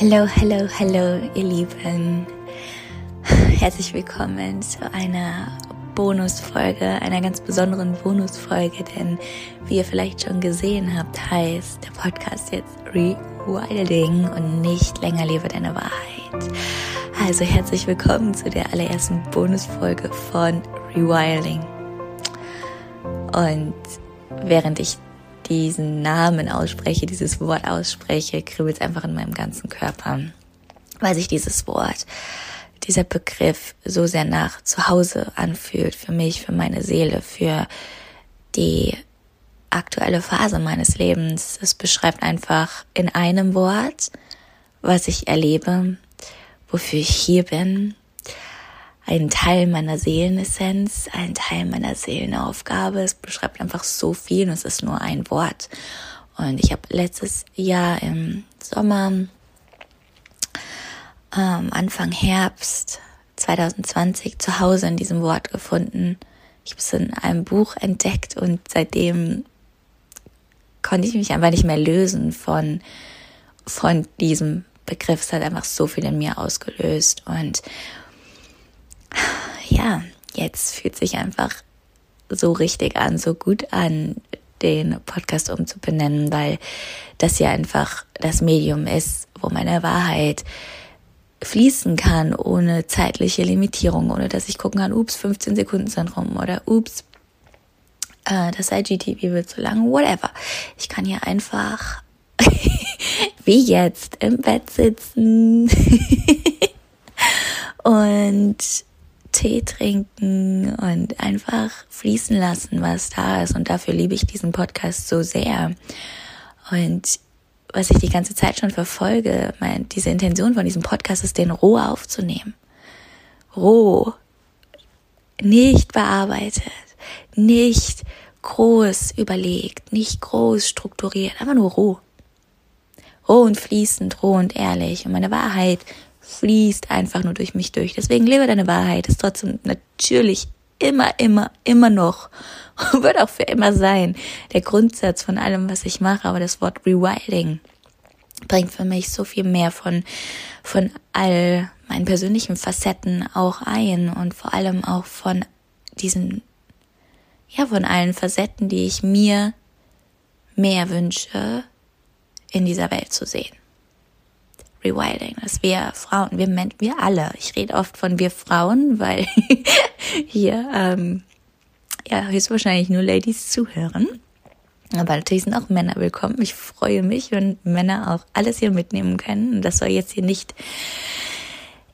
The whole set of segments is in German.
Hallo, hallo, hallo, ihr Lieben. Herzlich willkommen zu einer Bonusfolge, einer ganz besonderen Bonusfolge, denn wie ihr vielleicht schon gesehen habt, heißt der Podcast jetzt Rewilding und nicht länger lebe deine Wahrheit. Also herzlich willkommen zu der allerersten Bonusfolge von Rewilding. Und während ich diesen Namen ausspreche, dieses Wort ausspreche, kribbelt es einfach in meinem ganzen Körper, weil sich dieses Wort, dieser Begriff so sehr nach Zuhause anfühlt für mich, für meine Seele, für die aktuelle Phase meines Lebens. Es beschreibt einfach in einem Wort, was ich erlebe, wofür ich hier bin, ein Teil meiner Seelenessenz, ein Teil meiner Seelenaufgabe. Es beschreibt einfach so viel und es ist nur ein Wort. Und ich habe letztes Jahr im Sommer, ähm, Anfang Herbst 2020 zu Hause in diesem Wort gefunden. Ich habe es in einem Buch entdeckt und seitdem konnte ich mich einfach nicht mehr lösen von, von diesem Begriff. Es hat einfach so viel in mir ausgelöst und ja, jetzt fühlt sich einfach so richtig an, so gut an, den Podcast umzubenennen, weil das ja einfach das Medium ist, wo meine Wahrheit fließen kann, ohne zeitliche Limitierung, ohne dass ich gucken kann, ups, 15 Sekunden sind rum oder ups, äh, das IGTV wird zu lang, whatever. Ich kann hier einfach wie jetzt im Bett sitzen und Tee trinken und einfach fließen lassen, was da ist. Und dafür liebe ich diesen Podcast so sehr. Und was ich die ganze Zeit schon verfolge, mein, diese Intention von diesem Podcast ist, den roh aufzunehmen. Roh. Nicht bearbeitet. Nicht groß überlegt. Nicht groß strukturiert. Einfach nur roh. Roh und fließend, roh und ehrlich. Und meine Wahrheit fließt einfach nur durch mich durch. Deswegen lebe deine Wahrheit, ist trotzdem natürlich immer, immer, immer noch wird auch für immer sein der Grundsatz von allem, was ich mache. Aber das Wort Rewilding bringt für mich so viel mehr von, von all meinen persönlichen Facetten auch ein und vor allem auch von diesen, ja, von allen Facetten, die ich mir mehr wünsche, in dieser Welt zu sehen. Rewilding, dass wir Frauen, wir, wir alle, ich rede oft von wir Frauen, weil hier ähm, ja höchstwahrscheinlich nur Ladies zuhören. Aber natürlich sind auch Männer willkommen. Ich freue mich, wenn Männer auch alles hier mitnehmen können. Und das soll jetzt hier nicht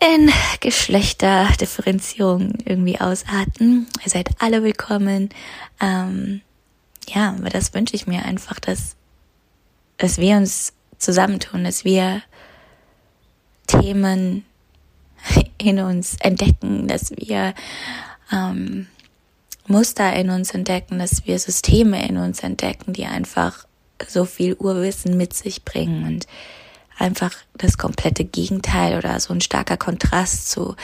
in Geschlechterdifferenzierung irgendwie ausarten. Ihr seid alle willkommen. Ähm, ja, aber das wünsche ich mir einfach, dass, dass wir uns zusammentun, dass wir Themen in uns entdecken, dass wir ähm, Muster in uns entdecken, dass wir Systeme in uns entdecken, die einfach so viel Urwissen mit sich bringen und einfach das komplette Gegenteil oder so ein starker Kontrast zu,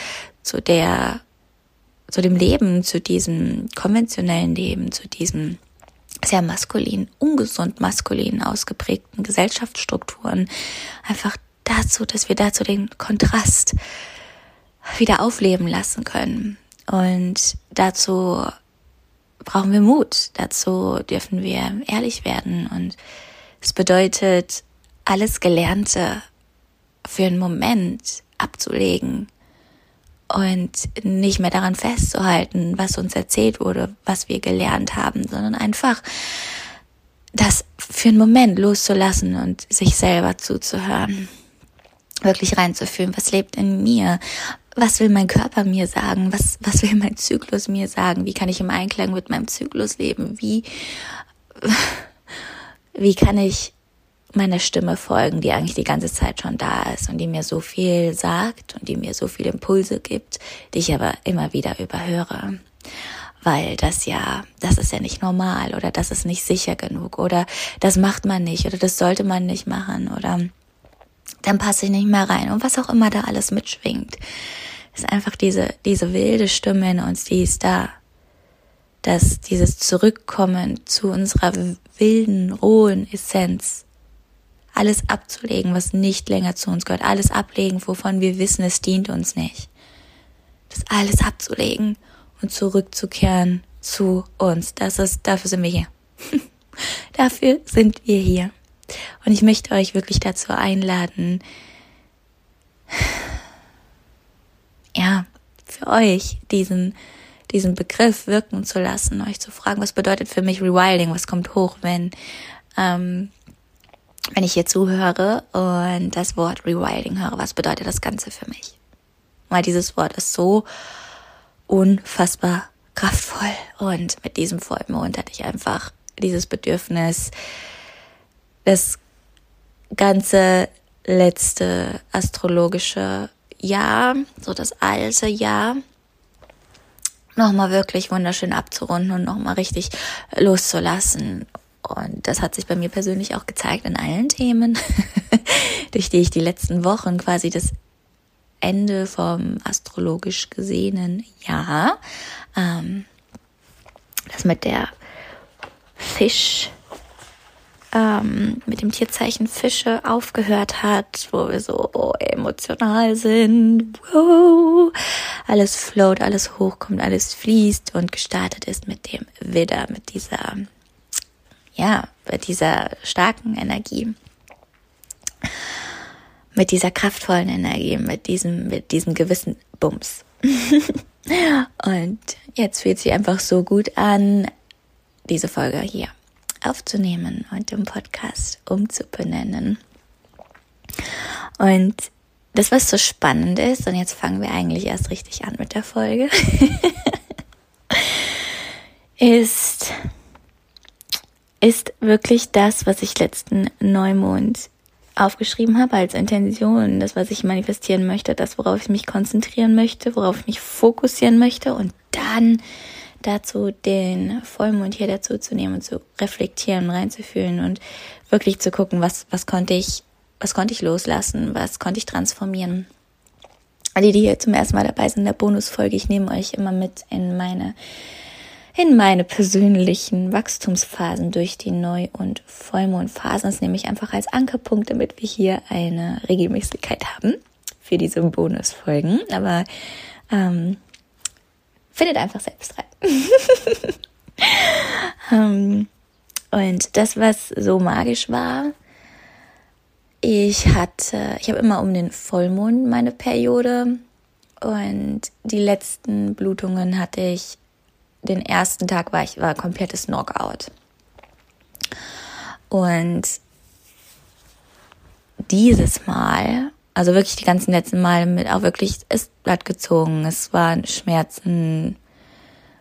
zu der, zu dem Leben, zu diesem konventionellen Leben, zu diesem sehr maskulin, ungesund maskulin ausgeprägten Gesellschaftsstrukturen einfach dazu, dass wir dazu den Kontrast wieder aufleben lassen können. Und dazu brauchen wir Mut. Dazu dürfen wir ehrlich werden. Und es bedeutet, alles Gelernte für einen Moment abzulegen und nicht mehr daran festzuhalten, was uns erzählt wurde, was wir gelernt haben, sondern einfach das für einen Moment loszulassen und sich selber zuzuhören wirklich reinzufühlen, was lebt in mir, was will mein Körper mir sagen, was, was will mein Zyklus mir sagen, wie kann ich im Einklang mit meinem Zyklus leben, wie, wie kann ich meiner Stimme folgen, die eigentlich die ganze Zeit schon da ist und die mir so viel sagt und die mir so viele Impulse gibt, die ich aber immer wieder überhöre. Weil das ja, das ist ja nicht normal oder das ist nicht sicher genug oder das macht man nicht oder das sollte man nicht machen oder dann passe ich nicht mehr rein. Und was auch immer da alles mitschwingt, ist einfach diese, diese wilde Stimme in uns, die ist da. Dass dieses Zurückkommen zu unserer wilden, rohen Essenz alles abzulegen, was nicht länger zu uns gehört, alles ablegen, wovon wir wissen, es dient uns nicht. Das alles abzulegen und zurückzukehren zu uns. Das ist, dafür sind wir hier. dafür sind wir hier. Und ich möchte euch wirklich dazu einladen, ja, für euch diesen, diesen Begriff wirken zu lassen, euch zu fragen, was bedeutet für mich Rewilding, was kommt hoch, wenn, ähm, wenn ich hier zuhöre und das Wort Rewilding höre, was bedeutet das Ganze für mich? Weil dieses Wort ist so unfassbar kraftvoll und mit diesem Vollmond hatte ich einfach dieses Bedürfnis, das ganze letzte astrologische Jahr, so das alte Jahr, nochmal wirklich wunderschön abzurunden und nochmal richtig loszulassen. Und das hat sich bei mir persönlich auch gezeigt in allen Themen, durch die ich die letzten Wochen quasi das Ende vom astrologisch gesehenen Jahr, ähm, das mit der Fisch ähm, mit dem Tierzeichen Fische aufgehört hat, wo wir so oh, emotional sind, wow, alles float, alles hochkommt, alles fließt und gestartet ist mit dem Widder, mit dieser, ja, mit dieser starken Energie. Mit dieser kraftvollen Energie, mit diesem, mit diesem gewissen Bums. und jetzt fühlt sich einfach so gut an, diese Folge hier aufzunehmen und im Podcast umzubenennen. Und das, was so spannend ist, und jetzt fangen wir eigentlich erst richtig an mit der Folge, ist, ist wirklich das, was ich letzten Neumond aufgeschrieben habe als Intention, das, was ich manifestieren möchte, das, worauf ich mich konzentrieren möchte, worauf ich mich fokussieren möchte und dann dazu, den Vollmond hier dazu zu nehmen und zu reflektieren, reinzufühlen und wirklich zu gucken, was, was konnte ich, was konnte ich loslassen, was konnte ich transformieren. Die, die hier zum ersten Mal dabei sind in der Bonusfolge, ich nehme euch immer mit in meine, in meine persönlichen Wachstumsphasen durch die Neu- und Vollmondphasen. Das nehme ich einfach als Ankerpunkt, damit wir hier eine Regelmäßigkeit haben für diese Bonusfolgen. Aber ähm, Findet einfach selbst rein. um, und das, was so magisch war, ich hatte, ich habe immer um den Vollmond meine Periode und die letzten Blutungen hatte ich, den ersten Tag war ich, war komplettes Knockout. Und dieses Mal also wirklich die ganzen letzten Male mit auch wirklich ist Blatt gezogen. Es waren Schmerzen.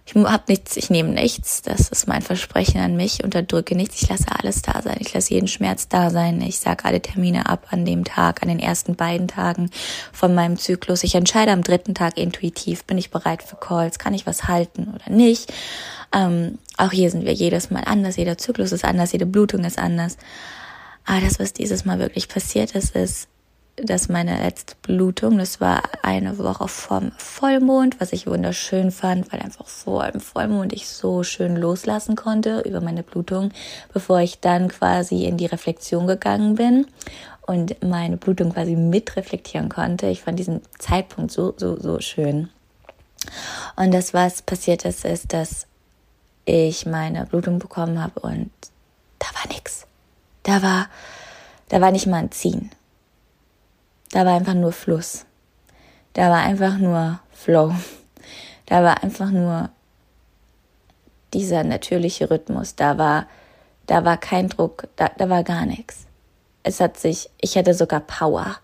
Ich habe nichts, ich nehme nichts. Das ist mein Versprechen an mich. Unterdrücke nichts. Ich lasse alles da sein. Ich lasse jeden Schmerz da sein. Ich sage alle Termine ab an dem Tag, an den ersten beiden Tagen von meinem Zyklus. Ich entscheide am dritten Tag intuitiv, bin ich bereit für Calls, kann ich was halten oder nicht. Ähm, auch hier sind wir jedes Mal anders. Jeder Zyklus ist anders, jede Blutung ist anders. Aber das, was dieses Mal wirklich passiert ist, ist, dass meine letzte Blutung, das war eine Woche vom Vollmond, was ich wunderschön fand, weil einfach vor dem Vollmond ich so schön loslassen konnte über meine Blutung, bevor ich dann quasi in die Reflexion gegangen bin und meine Blutung quasi mitreflektieren konnte. Ich fand diesen Zeitpunkt so, so, so schön. Und das, was passiert ist, ist, dass ich meine Blutung bekommen habe und da war nix. Da war, da war nicht mal ein Ziehen. Da war einfach nur Fluss. Da war einfach nur Flow. Da war einfach nur dieser natürliche Rhythmus. Da war, da war kein Druck. Da, da war gar nichts. Es hat sich, ich hatte sogar Power.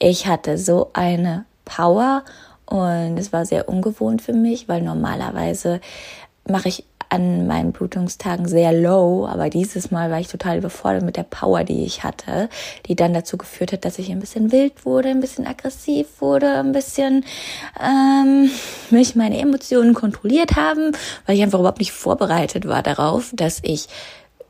Ich hatte so eine Power und es war sehr ungewohnt für mich, weil normalerweise mache ich an meinen Blutungstagen sehr low, aber dieses Mal war ich total überfordert mit der Power, die ich hatte, die dann dazu geführt hat, dass ich ein bisschen wild wurde, ein bisschen aggressiv wurde, ein bisschen ähm, mich meine Emotionen kontrolliert haben, weil ich einfach überhaupt nicht vorbereitet war darauf, dass ich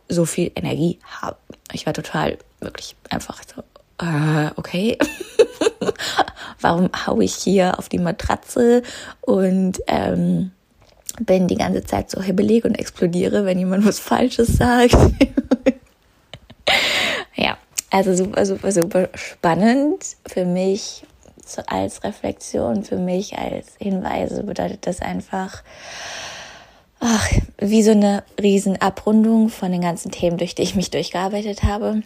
so viel Energie habe. Ich war total wirklich einfach so, äh, okay. Warum hau ich hier auf die Matratze und ähm, bin die ganze Zeit so hibbelig und explodiere, wenn jemand was Falsches sagt. ja, also super, super, super spannend für mich als Reflexion, für mich als Hinweise bedeutet das einfach, ach, wie so eine Riesenabrundung von den ganzen Themen, durch die ich mich durchgearbeitet habe.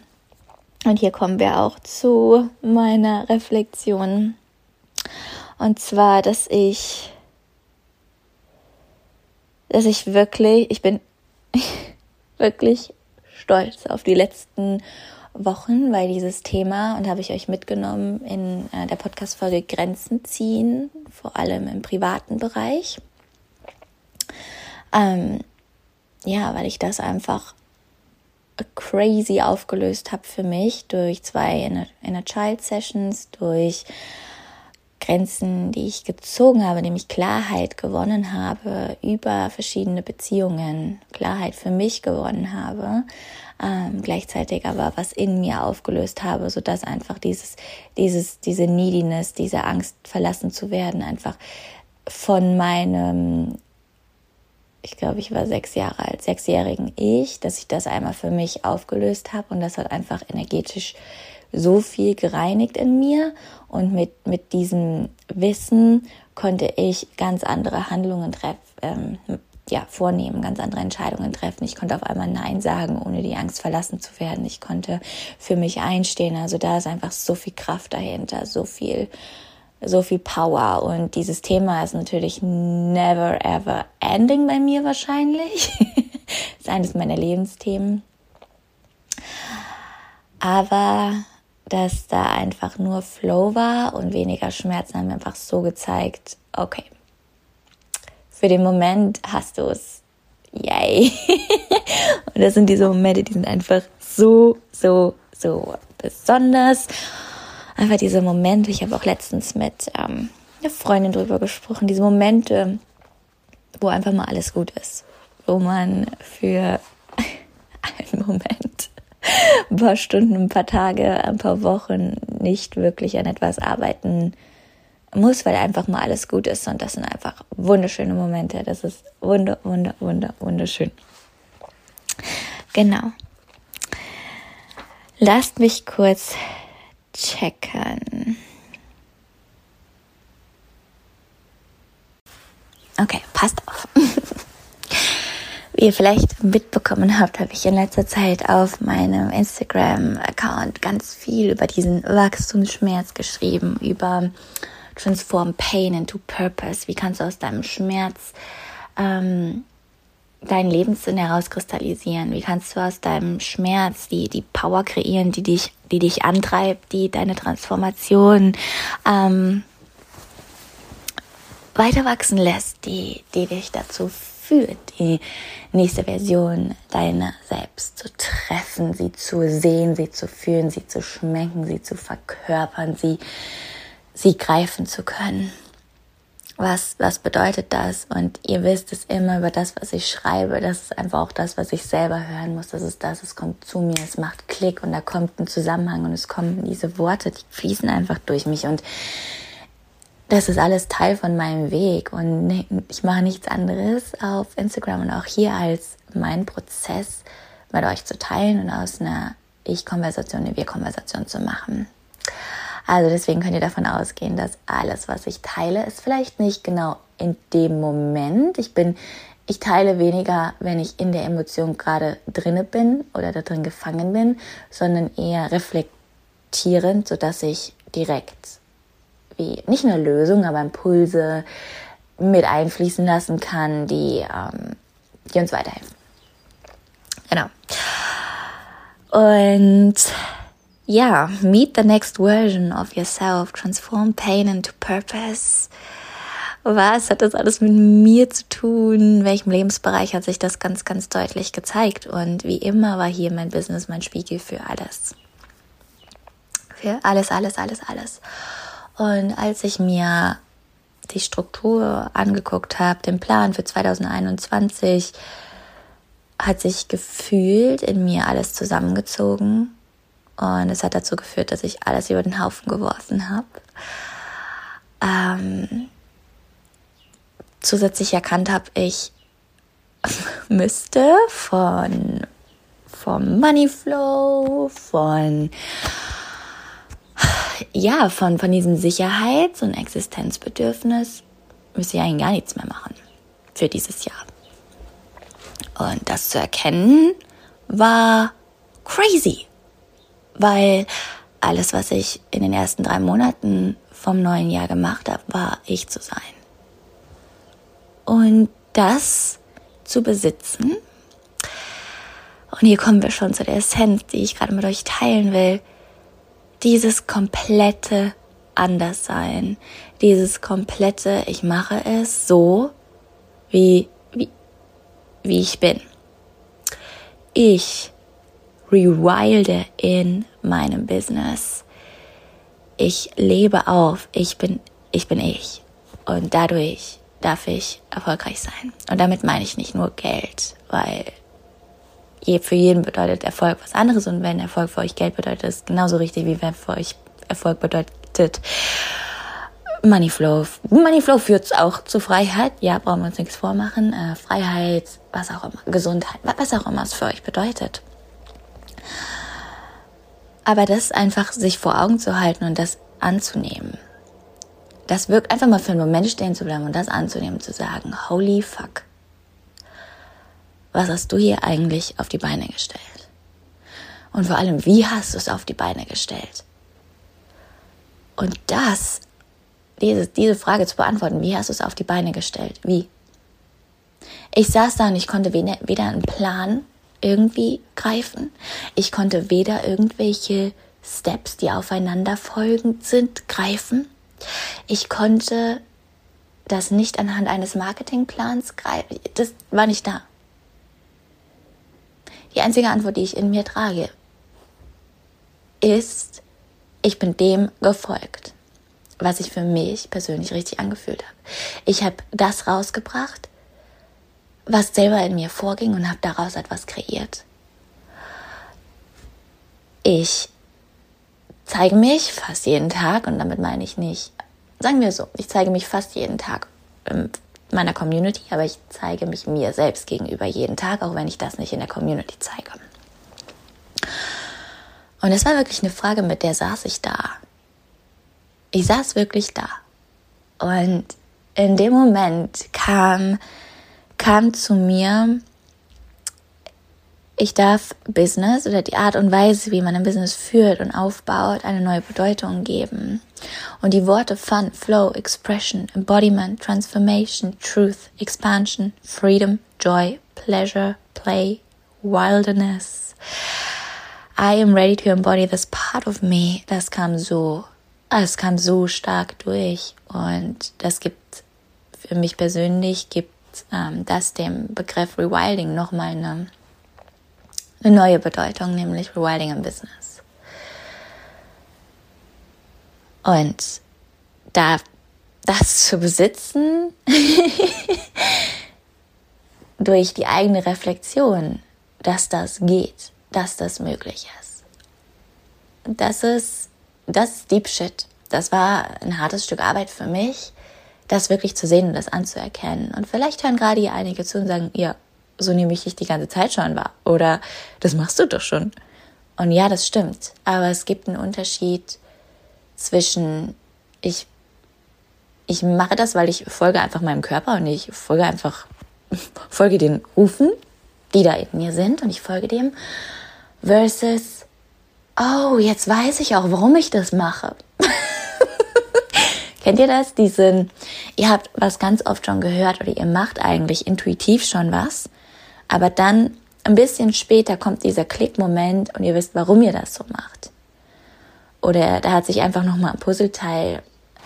Und hier kommen wir auch zu meiner Reflexion. Und zwar, dass ich, dass ich wirklich, ich bin wirklich stolz auf die letzten Wochen, weil dieses Thema, und habe ich euch mitgenommen in äh, der Podcast-Folge Grenzen ziehen, vor allem im privaten Bereich. Ähm, ja, weil ich das einfach crazy aufgelöst habe für mich durch zwei Inner, Inner Child Sessions, durch Grenzen, die ich gezogen habe, nämlich Klarheit gewonnen habe über verschiedene Beziehungen, Klarheit für mich gewonnen habe, ähm, gleichzeitig aber was in mir aufgelöst habe, so dass einfach dieses, dieses, diese Neediness, diese Angst verlassen zu werden, einfach von meinem ich glaube, ich war sechs Jahre alt, sechsjährigen Ich, dass ich das einmal für mich aufgelöst habe und das hat einfach energetisch so viel gereinigt in mir und mit, mit diesem Wissen konnte ich ganz andere Handlungen treffen, ähm, ja, vornehmen, ganz andere Entscheidungen treffen. Ich konnte auf einmal Nein sagen, ohne die Angst verlassen zu werden. Ich konnte für mich einstehen. Also da ist einfach so viel Kraft dahinter, so viel so viel Power. Und dieses Thema ist natürlich never ever ending bei mir wahrscheinlich. ist eines meiner Lebensthemen. Aber dass da einfach nur Flow war und weniger Schmerzen haben einfach so gezeigt, okay, für den Moment hast du es. Yay. und das sind diese Momente, die sind einfach so, so, so besonders. Einfach diese Momente, ich habe auch letztens mit ähm, einer Freundin drüber gesprochen, diese Momente, wo einfach mal alles gut ist, wo man für einen Moment, ein paar Stunden, ein paar Tage, ein paar Wochen nicht wirklich an etwas arbeiten muss, weil einfach mal alles gut ist und das sind einfach wunderschöne Momente. Das ist wunder, wunder, wunder, wunderschön. Genau. Lasst mich kurz checken. Okay, passt auf. Ihr vielleicht mitbekommen habt, habe ich in letzter Zeit auf meinem Instagram-Account ganz viel über diesen Wachstumsschmerz geschrieben, über Transform Pain into Purpose. Wie kannst du aus deinem Schmerz ähm, deinen Lebenssinn herauskristallisieren? Wie kannst du aus deinem Schmerz die, die Power kreieren, die dich, die dich antreibt, die deine Transformation ähm, weiter wachsen lässt, die, die dich dazu führt, die nächste Version deiner selbst zu treffen, sie zu sehen, sie zu fühlen, sie zu schmecken, sie zu verkörpern, sie, sie greifen zu können was, was bedeutet das? Und ihr wisst es immer über das, was ich schreibe. Das ist einfach auch das, was ich selber hören muss. Das ist das, es kommt zu mir, es macht Klick und da kommt ein Zusammenhang und es kommen diese Worte, die fließen einfach durch mich und das ist alles Teil von meinem Weg und ich mache nichts anderes auf Instagram und auch hier als meinen Prozess mit euch zu teilen und aus einer Ich-Konversation eine Wir-Konversation zu machen. Also deswegen könnt ihr davon ausgehen, dass alles, was ich teile, ist vielleicht nicht genau in dem Moment. Ich bin, ich teile weniger, wenn ich in der Emotion gerade drinne bin oder da drin gefangen bin, sondern eher reflektierend, sodass ich direkt wie nicht eine Lösung, aber Impulse mit einfließen lassen kann, die, ähm, die uns weiterhelfen. Genau. Und ja, meet the next version of yourself, transform pain into purpose. Was hat das alles mit mir zu tun? In welchem Lebensbereich hat sich das ganz, ganz deutlich gezeigt? Und wie immer war hier mein Business mein Spiegel für alles. Für alles, alles, alles, alles. Und als ich mir die Struktur angeguckt habe, den Plan für 2021, hat sich gefühlt in mir alles zusammengezogen und es hat dazu geführt, dass ich alles über den Haufen geworfen habe. Ähm, zusätzlich erkannt habe, ich müsste von vom Money Flow, von ja, von, von diesem Sicherheits- und Existenzbedürfnis müsste ich eigentlich gar nichts mehr machen für dieses Jahr. Und das zu erkennen war crazy, weil alles, was ich in den ersten drei Monaten vom neuen Jahr gemacht habe, war ich zu sein. Und das zu besitzen, und hier kommen wir schon zu der Essenz, die ich gerade mit euch teilen will, dieses komplette Anderssein, dieses komplette, ich mache es so, wie, wie, wie ich bin. Ich rewilde in meinem Business. Ich lebe auf, ich bin, ich bin ich. Und dadurch darf ich erfolgreich sein. Und damit meine ich nicht nur Geld, weil für jeden bedeutet Erfolg was anderes. Und wenn Erfolg für euch Geld bedeutet, ist genauso richtig, wie wenn für euch Erfolg bedeutet Moneyflow. Moneyflow führt auch zu Freiheit. Ja, brauchen wir uns nichts vormachen. Äh, Freiheit, was auch immer, Gesundheit, was auch immer es für euch bedeutet. Aber das einfach sich vor Augen zu halten und das anzunehmen. Das wirkt einfach mal für einen Moment stehen zu bleiben und das anzunehmen, zu sagen, holy fuck. Was hast du hier eigentlich auf die Beine gestellt? Und vor allem, wie hast du es auf die Beine gestellt? Und das, diese, diese Frage zu beantworten, wie hast du es auf die Beine gestellt? Wie? Ich saß da und ich konnte weder, einen Plan irgendwie greifen. Ich konnte weder irgendwelche Steps, die aufeinander folgend sind, greifen. Ich konnte das nicht anhand eines Marketingplans greifen. Das war nicht da. Die einzige Antwort, die ich in mir trage, ist, ich bin dem gefolgt, was sich für mich persönlich richtig angefühlt habe. Ich habe das rausgebracht, was selber in mir vorging und habe daraus etwas kreiert. Ich zeige mich fast jeden Tag und damit meine ich nicht, sagen wir so, ich zeige mich fast jeden Tag in meiner Community, aber ich zeige mich mir selbst gegenüber jeden Tag, auch wenn ich das nicht in der Community zeige. Und es war wirklich eine Frage, mit der saß ich da. Ich saß wirklich da. Und in dem Moment kam kam zu mir, ich darf Business oder die Art und Weise, wie man ein Business führt und aufbaut, eine neue Bedeutung geben. Und die Worte Fun, Flow, Expression, Embodiment, Transformation, Truth, Expansion, Freedom, Joy, Pleasure, Play, Wilderness. I am ready to embody this part of me. Das kam so, es kam so stark durch. Und das gibt für mich persönlich, gibt ähm, das dem Begriff Rewilding nochmal eine, eine neue Bedeutung, nämlich Rewilding im Business. Und da das zu besitzen durch die eigene Reflexion, dass das geht, dass das möglich ist. Das ist, das ist Deep Shit. Das war ein hartes Stück Arbeit für mich das wirklich zu sehen und das anzuerkennen. Und vielleicht hören gerade hier einige zu und sagen, ja, so nehme ich dich die ganze Zeit schon wahr. Oder das machst du doch schon. Und ja, das stimmt. Aber es gibt einen Unterschied zwischen ich, ich mache das, weil ich folge einfach meinem Körper und ich folge einfach, folge den Rufen, die da in mir sind und ich folge dem versus, oh, jetzt weiß ich auch, warum ich das mache. Kennt ihr das? Diesen, ihr habt was ganz oft schon gehört oder ihr macht eigentlich intuitiv schon was, aber dann ein bisschen später kommt dieser Klickmoment und ihr wisst, warum ihr das so macht. Oder da hat sich einfach nochmal ein Puzzleteil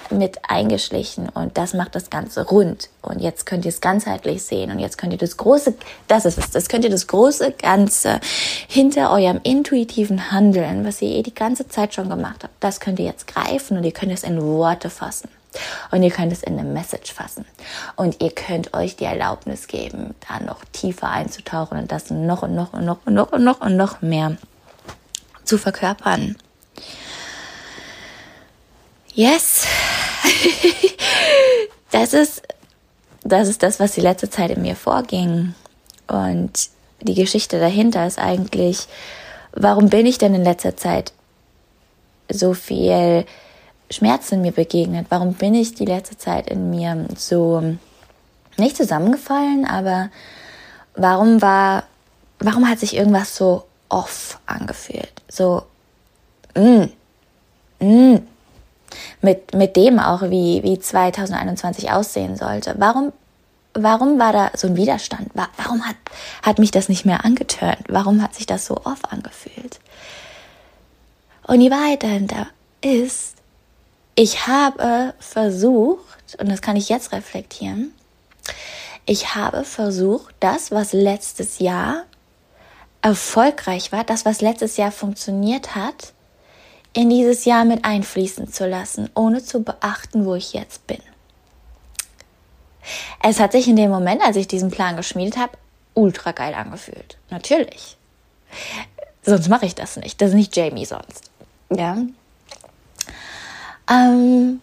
mit eingeschlichen und das macht das Ganze rund. Und jetzt könnt ihr es ganzheitlich sehen und jetzt könnt ihr das große, das ist es, das könnt ihr das große Ganze hinter eurem intuitiven Handeln, was ihr eh die ganze Zeit schon gemacht habt, das könnt ihr jetzt greifen und ihr könnt es in Worte fassen. Und ihr könnt es in eine Message fassen. Und ihr könnt euch die Erlaubnis geben, da noch tiefer einzutauchen und das noch und noch und noch und noch und noch und noch mehr zu verkörpern. Yes. das ist, das ist das, was die letzte Zeit in mir vorging. Und die Geschichte dahinter ist eigentlich, warum bin ich denn in letzter Zeit so viel Schmerz in mir begegnet? Warum bin ich die letzte Zeit in mir so nicht zusammengefallen, aber warum war, warum hat sich irgendwas so off angefühlt? So, mm, mm, mit, mit dem auch, wie, wie 2021 aussehen sollte. Warum, warum war da so ein Widerstand? Warum hat, hat mich das nicht mehr angeturnt? Warum hat sich das so off angefühlt? Und die Wahrheit dahinter ist, ich habe versucht, und das kann ich jetzt reflektieren, ich habe versucht, das, was letztes Jahr erfolgreich war, das, was letztes Jahr funktioniert hat, in dieses Jahr mit einfließen zu lassen, ohne zu beachten, wo ich jetzt bin. Es hat sich in dem Moment, als ich diesen Plan geschmiedet habe, ultra geil angefühlt. Natürlich. Sonst mache ich das nicht. Das ist nicht Jamie sonst. Ja. Ähm,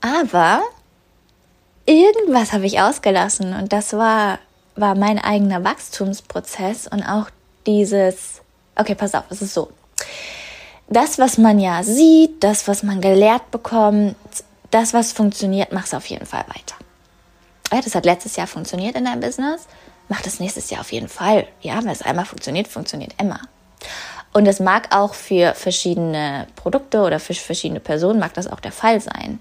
aber irgendwas habe ich ausgelassen und das war, war mein eigener Wachstumsprozess und auch dieses, okay, pass auf, es ist so. Das, was man ja sieht, das, was man gelehrt bekommt, das, was funktioniert, mach es auf jeden Fall weiter. Ja, das hat letztes Jahr funktioniert in deinem Business, mach das nächstes Jahr auf jeden Fall. Ja, wenn es einmal funktioniert, funktioniert immer. Und das mag auch für verschiedene Produkte oder für verschiedene Personen mag das auch der Fall sein.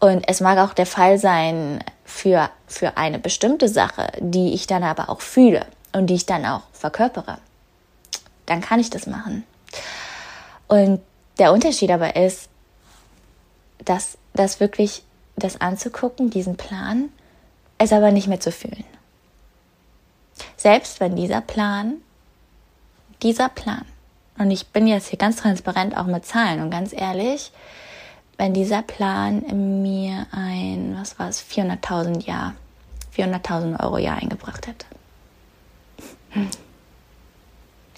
Und es mag auch der Fall sein für, für eine bestimmte Sache, die ich dann aber auch fühle und die ich dann auch verkörpere. Dann kann ich das machen. Und der Unterschied aber ist, dass das wirklich das anzugucken, diesen Plan, es aber nicht mehr zu fühlen. Selbst wenn dieser Plan, dieser Plan, und ich bin jetzt hier ganz transparent auch mit Zahlen und ganz ehrlich, wenn dieser Plan mir ein, was war es, 400.000 Jahr, 400.000 Euro Jahr eingebracht hätte.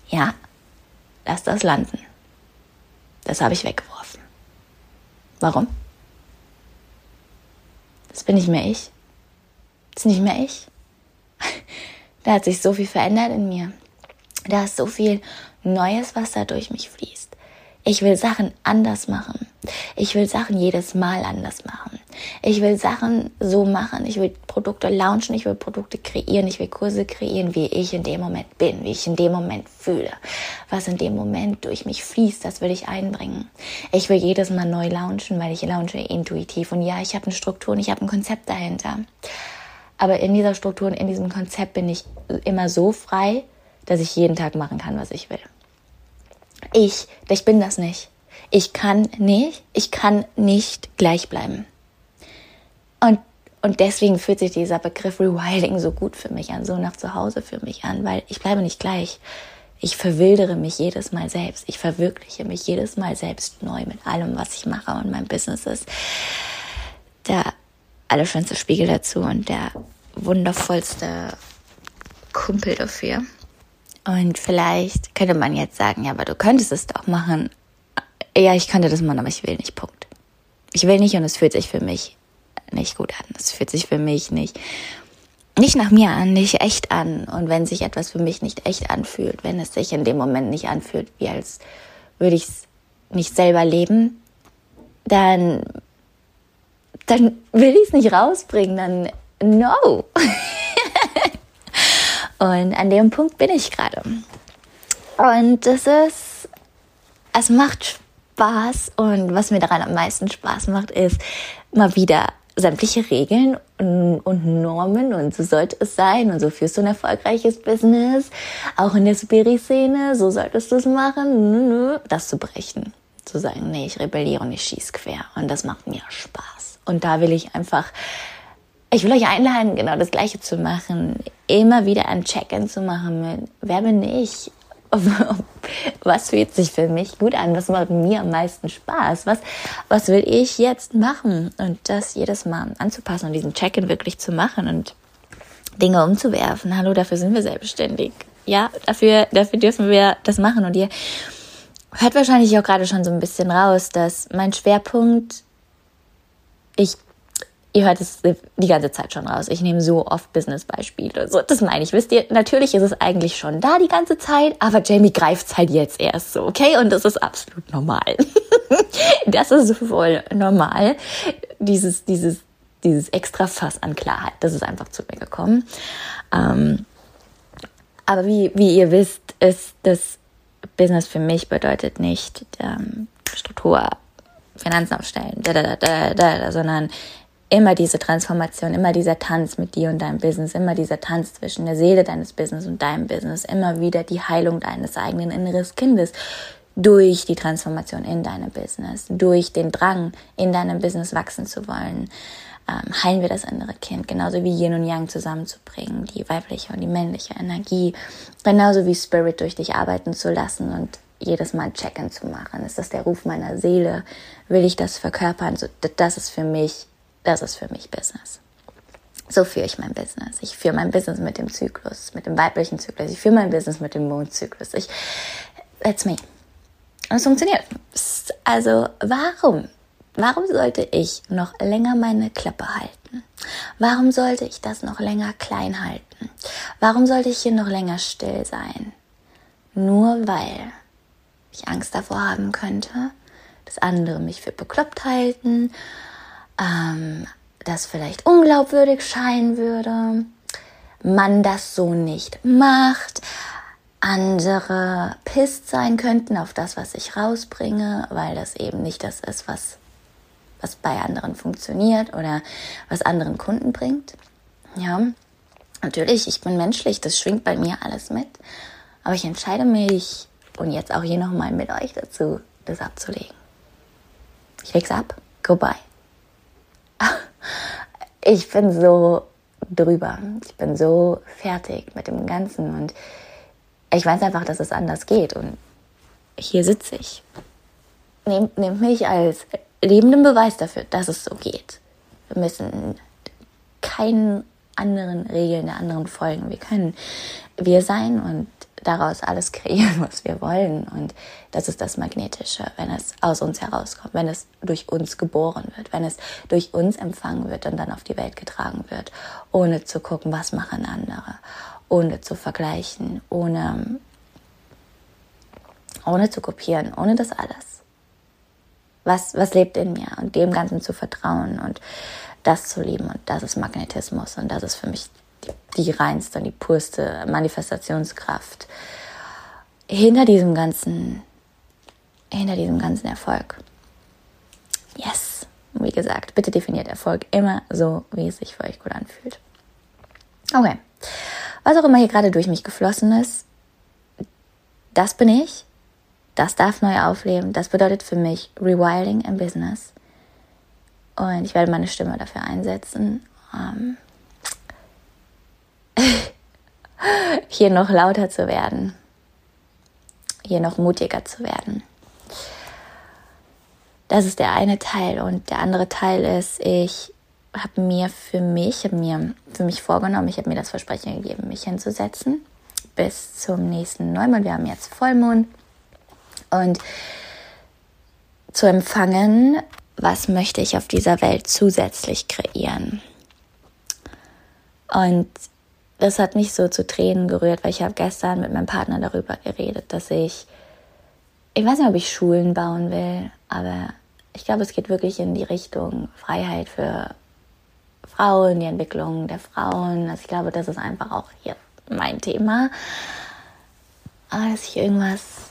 Ja, lass das landen. Das habe ich weggeworfen. Warum? Das bin nicht mehr ich. Das ist nicht mehr ich. Da hat sich so viel verändert in mir. Da ist so viel Neues, was da durch mich fließt. Ich will Sachen anders machen. Ich will Sachen jedes Mal anders machen. Ich will Sachen so machen. Ich will Produkte launchen. Ich will Produkte kreieren. Ich will Kurse kreieren, wie ich in dem Moment bin, wie ich in dem Moment fühle. Was in dem Moment durch mich fließt, das will ich einbringen. Ich will jedes Mal neu launchen, weil ich launche intuitiv. Und ja, ich habe eine Struktur und ich habe ein Konzept dahinter. Aber in dieser Struktur und in diesem Konzept bin ich immer so frei, dass ich jeden Tag machen kann, was ich will. Ich, ich bin das nicht. Ich kann nicht, ich kann nicht gleich bleiben. Und, und deswegen fühlt sich dieser Begriff Rewilding so gut für mich an, so nach zu Hause für mich an, weil ich bleibe nicht gleich. Ich verwildere mich jedes Mal selbst. Ich verwirkliche mich jedes Mal selbst neu mit allem, was ich mache. Und mein Business ist der allerschönste Spiegel dazu und der wundervollste Kumpel dafür. Und vielleicht könnte man jetzt sagen, ja, aber du könntest es doch machen. Ja, ich könnte das machen, aber ich will nicht. Punkt. Ich will nicht und es fühlt sich für mich nicht gut an. Es fühlt sich für mich nicht, nicht nach mir an, nicht echt an. Und wenn sich etwas für mich nicht echt anfühlt, wenn es sich in dem Moment nicht anfühlt, wie als würde ich es nicht selber leben, dann, dann will ich es nicht rausbringen. Dann no. Und an dem Punkt bin ich gerade. Und das ist, es macht Spaß. Und was mir daran am meisten Spaß macht, ist mal wieder sämtliche Regeln und, und, Normen und so sollte es sein und so führst du ein erfolgreiches Business, auch in der Spiri-Szene, so solltest du es machen, das zu brechen. Zu sagen, nee, ich rebelliere und ich schieß quer und das macht mir Spaß. Und da will ich einfach ich will euch einladen, genau das Gleiche zu machen. Immer wieder ein Check-in zu machen mit, wer bin ich? Was fühlt sich für mich gut an? Was macht mir am meisten Spaß? Was, was will ich jetzt machen? Und das jedes Mal anzupassen und diesen Check-in wirklich zu machen und Dinge umzuwerfen. Hallo, dafür sind wir selbstständig. Ja, dafür, dafür dürfen wir das machen. Und ihr hört wahrscheinlich auch gerade schon so ein bisschen raus, dass mein Schwerpunkt, ich ihr hört es die ganze Zeit schon raus. Ich nehme so oft Business-Beispiele. So, das meine ich. Wisst ihr, natürlich ist es eigentlich schon da die ganze Zeit, aber Jamie greift es halt jetzt erst so, okay? Und das ist absolut normal. das ist voll normal. Dieses, dieses, dieses extra Fass an Klarheit, das ist einfach zu mir gekommen. Ähm, aber wie, wie ihr wisst, ist das Business für mich bedeutet nicht ähm, Struktur, Finanzen aufstellen, da, da, da, da, da, sondern immer diese Transformation, immer dieser Tanz mit dir und deinem Business, immer dieser Tanz zwischen der Seele deines Business und deinem Business, immer wieder die Heilung deines eigenen inneres Kindes durch die Transformation in deinem Business, durch den Drang, in deinem Business wachsen zu wollen, ähm, heilen wir das innere Kind, genauso wie Yin und Yang zusammenzubringen, die weibliche und die männliche Energie, genauso wie Spirit durch dich arbeiten zu lassen und jedes Mal Check-in zu machen. Ist das der Ruf meiner Seele? Will ich das verkörpern? das ist für mich das ist für mich Business. So führe ich mein Business. Ich führe mein Business mit dem Zyklus, mit dem weiblichen Zyklus. Ich führe mein Business mit dem Mondzyklus. Ich, that's me. Und es funktioniert. Also, warum? Warum sollte ich noch länger meine Klappe halten? Warum sollte ich das noch länger klein halten? Warum sollte ich hier noch länger still sein? Nur weil ich Angst davor haben könnte, dass andere mich für bekloppt halten ähm, das vielleicht unglaubwürdig scheinen würde, man das so nicht macht, andere pisst sein könnten auf das, was ich rausbringe, weil das eben nicht das ist, was, was bei anderen funktioniert oder was anderen Kunden bringt. Ja, natürlich, ich bin menschlich, das schwingt bei mir alles mit, aber ich entscheide mich und jetzt auch hier nochmal mit euch dazu, das abzulegen. Ich leg's ab. Goodbye ich bin so drüber. Ich bin so fertig mit dem Ganzen und ich weiß einfach, dass es anders geht und hier sitze ich. Nehmt, nehmt mich als lebenden Beweis dafür, dass es so geht. Wir müssen keinen anderen Regeln der anderen folgen. Wir können wir sein und daraus alles kreieren, was wir wollen. Und das ist das Magnetische, wenn es aus uns herauskommt, wenn es durch uns geboren wird, wenn es durch uns empfangen wird und dann auf die Welt getragen wird, ohne zu gucken, was machen andere, ohne zu vergleichen, ohne, ohne zu kopieren, ohne das alles. Was, was lebt in mir und dem Ganzen zu vertrauen und das zu lieben und das ist Magnetismus und das ist für mich die reinste und die purste Manifestationskraft hinter diesem ganzen, hinter diesem ganzen Erfolg. Yes. Wie gesagt, bitte definiert Erfolg immer so, wie es sich für euch gut anfühlt. Okay. Was auch immer hier gerade durch mich geflossen ist, das bin ich. Das darf neu aufleben. Das bedeutet für mich Rewilding im Business. Und ich werde meine Stimme dafür einsetzen. Ähm, hier noch lauter zu werden, hier noch mutiger zu werden. Das ist der eine Teil und der andere Teil ist, ich habe mir für mich, habe mir für mich vorgenommen, ich habe mir das Versprechen gegeben, mich hinzusetzen bis zum nächsten Neumond. Wir haben jetzt Vollmond und zu empfangen, was möchte ich auf dieser Welt zusätzlich kreieren. Und das hat mich so zu Tränen gerührt, weil ich habe gestern mit meinem Partner darüber geredet, dass ich, ich weiß nicht, ob ich Schulen bauen will, aber ich glaube, es geht wirklich in die Richtung Freiheit für Frauen, die Entwicklung der Frauen. Also ich glaube, das ist einfach auch hier mein Thema. Aber dass ich irgendwas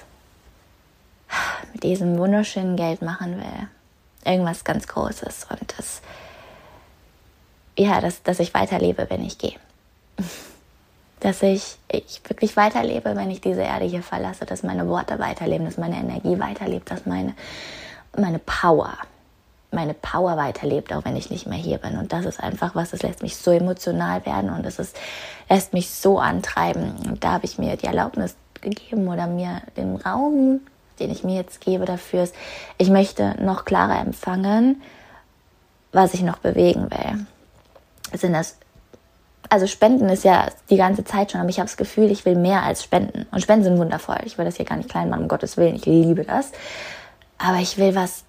mit diesem wunderschönen Geld machen will. Irgendwas ganz Großes und das, ja, dass, dass ich weiterlebe, wenn ich gehe dass ich, ich wirklich weiterlebe, wenn ich diese Erde hier verlasse, dass meine Worte weiterleben, dass meine Energie weiterlebt, dass meine, meine Power, meine Power weiterlebt, auch wenn ich nicht mehr hier bin. Und das ist einfach was, das lässt mich so emotional werden und es lässt mich so antreiben. Und da habe ich mir die Erlaubnis gegeben oder mir den Raum, den ich mir jetzt gebe dafür ist, ich möchte noch klarer empfangen, was ich noch bewegen will. Sind das also Spenden ist ja die ganze Zeit schon, aber ich habe das Gefühl, ich will mehr als Spenden. Und Spenden sind wundervoll. Ich will das hier gar nicht klein machen, um Gottes Willen. Ich liebe das. Aber ich will was,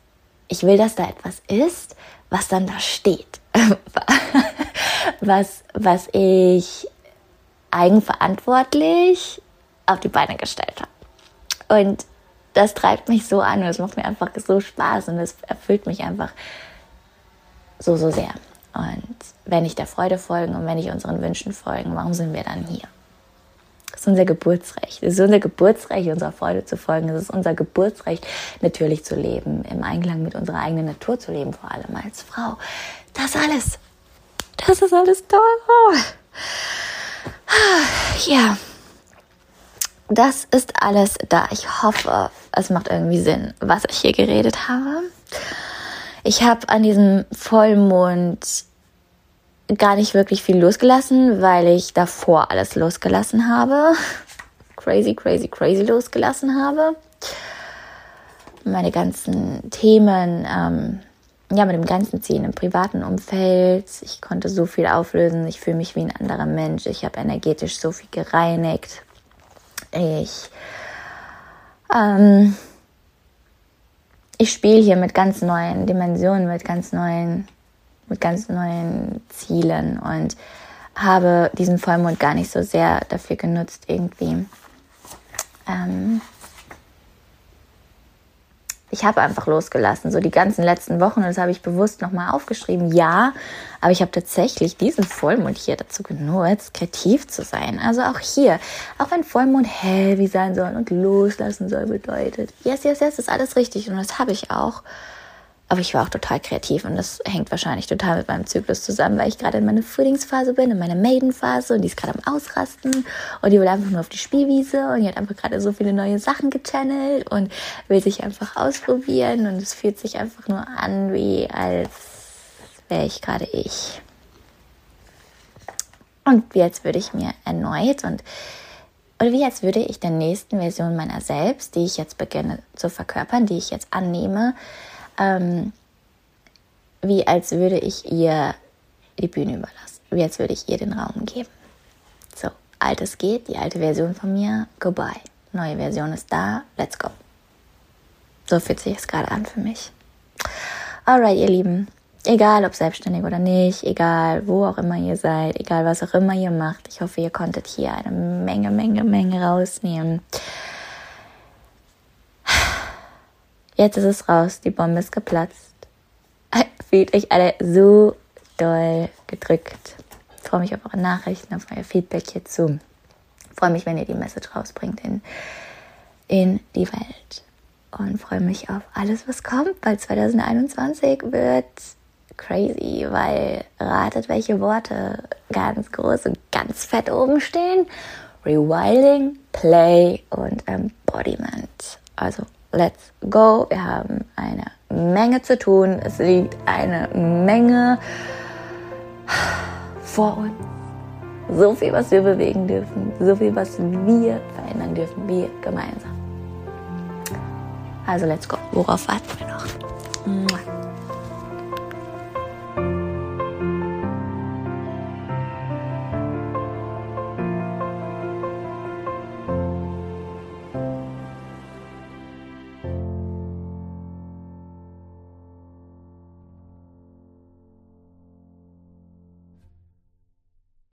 ich will, dass da etwas ist, was dann da steht. was, was ich eigenverantwortlich auf die Beine gestellt habe. Und das treibt mich so an und es macht mir einfach so Spaß und es erfüllt mich einfach so, so sehr. Und wenn ich der Freude folgen und wenn ich unseren Wünschen folgen, warum sind wir dann hier? Das ist unser Geburtsrecht. Es ist unser Geburtsrecht, unserer Freude zu folgen. Es ist unser Geburtsrecht, natürlich zu leben, im Einklang mit unserer eigenen Natur zu leben, vor allem als Frau. Das alles. Das ist alles toll. Ja. Das ist alles da. Ich hoffe, es macht irgendwie Sinn, was ich hier geredet habe. Ich habe an diesem Vollmond gar nicht wirklich viel losgelassen, weil ich davor alles losgelassen habe. Crazy, crazy, crazy losgelassen habe. Meine ganzen Themen, ähm, ja, mit dem ganzen Ziehen im privaten Umfeld. Ich konnte so viel auflösen. Ich fühle mich wie ein anderer Mensch. Ich habe energetisch so viel gereinigt. Ich, ähm, ich spiele hier mit ganz neuen Dimensionen, mit ganz neuen mit ganz neuen Zielen und habe diesen Vollmond gar nicht so sehr dafür genutzt, irgendwie. Ähm ich habe einfach losgelassen, so die ganzen letzten Wochen, das habe ich bewusst nochmal aufgeschrieben, ja, aber ich habe tatsächlich diesen Vollmond hier dazu genutzt, kreativ zu sein. Also auch hier, auch wenn Vollmond heavy sein soll und loslassen soll, bedeutet, yes, yes, yes, ist alles richtig und das habe ich auch. Aber ich war auch total kreativ und das hängt wahrscheinlich total mit meinem Zyklus zusammen, weil ich gerade in meiner Frühlingsphase bin, in meiner Maidenphase und die ist gerade am Ausrasten und die will einfach nur auf die Spielwiese und die hat einfach gerade so viele neue Sachen gechannelt und will sich einfach ausprobieren und es fühlt sich einfach nur an, wie als wäre ich gerade ich. Und jetzt würde ich mir erneut und oder wie als würde ich der nächsten Version meiner selbst, die ich jetzt beginne zu verkörpern, die ich jetzt annehme, ähm, wie als würde ich ihr die Bühne überlassen, wie als würde ich ihr den Raum geben. So, altes geht, die alte Version von mir, goodbye. Neue Version ist da, let's go. So fühlt sich es gerade an für mich. Alright, ihr Lieben, egal ob selbstständig oder nicht, egal wo auch immer ihr seid, egal was auch immer ihr macht, ich hoffe, ihr konntet hier eine Menge, Menge, Menge rausnehmen. Jetzt ist es raus, die Bombe ist geplatzt. Fühlt euch alle so doll gedrückt. Ich freue mich auf eure Nachrichten, auf euer Feedback hierzu. Ich freue mich, wenn ihr die Message rausbringt in, in die Welt. Und freue mich auf alles, was kommt, weil 2021 wird crazy, weil ratet, welche Worte ganz groß und ganz fett oben stehen. Rewilding, Play und Embodiment. Also let's go. Wir haben eine Menge zu tun. Es liegt eine Menge vor uns. So viel, was wir bewegen dürfen. So viel, was wir verändern dürfen. Wir gemeinsam. Also let's go. Worauf warten wir noch?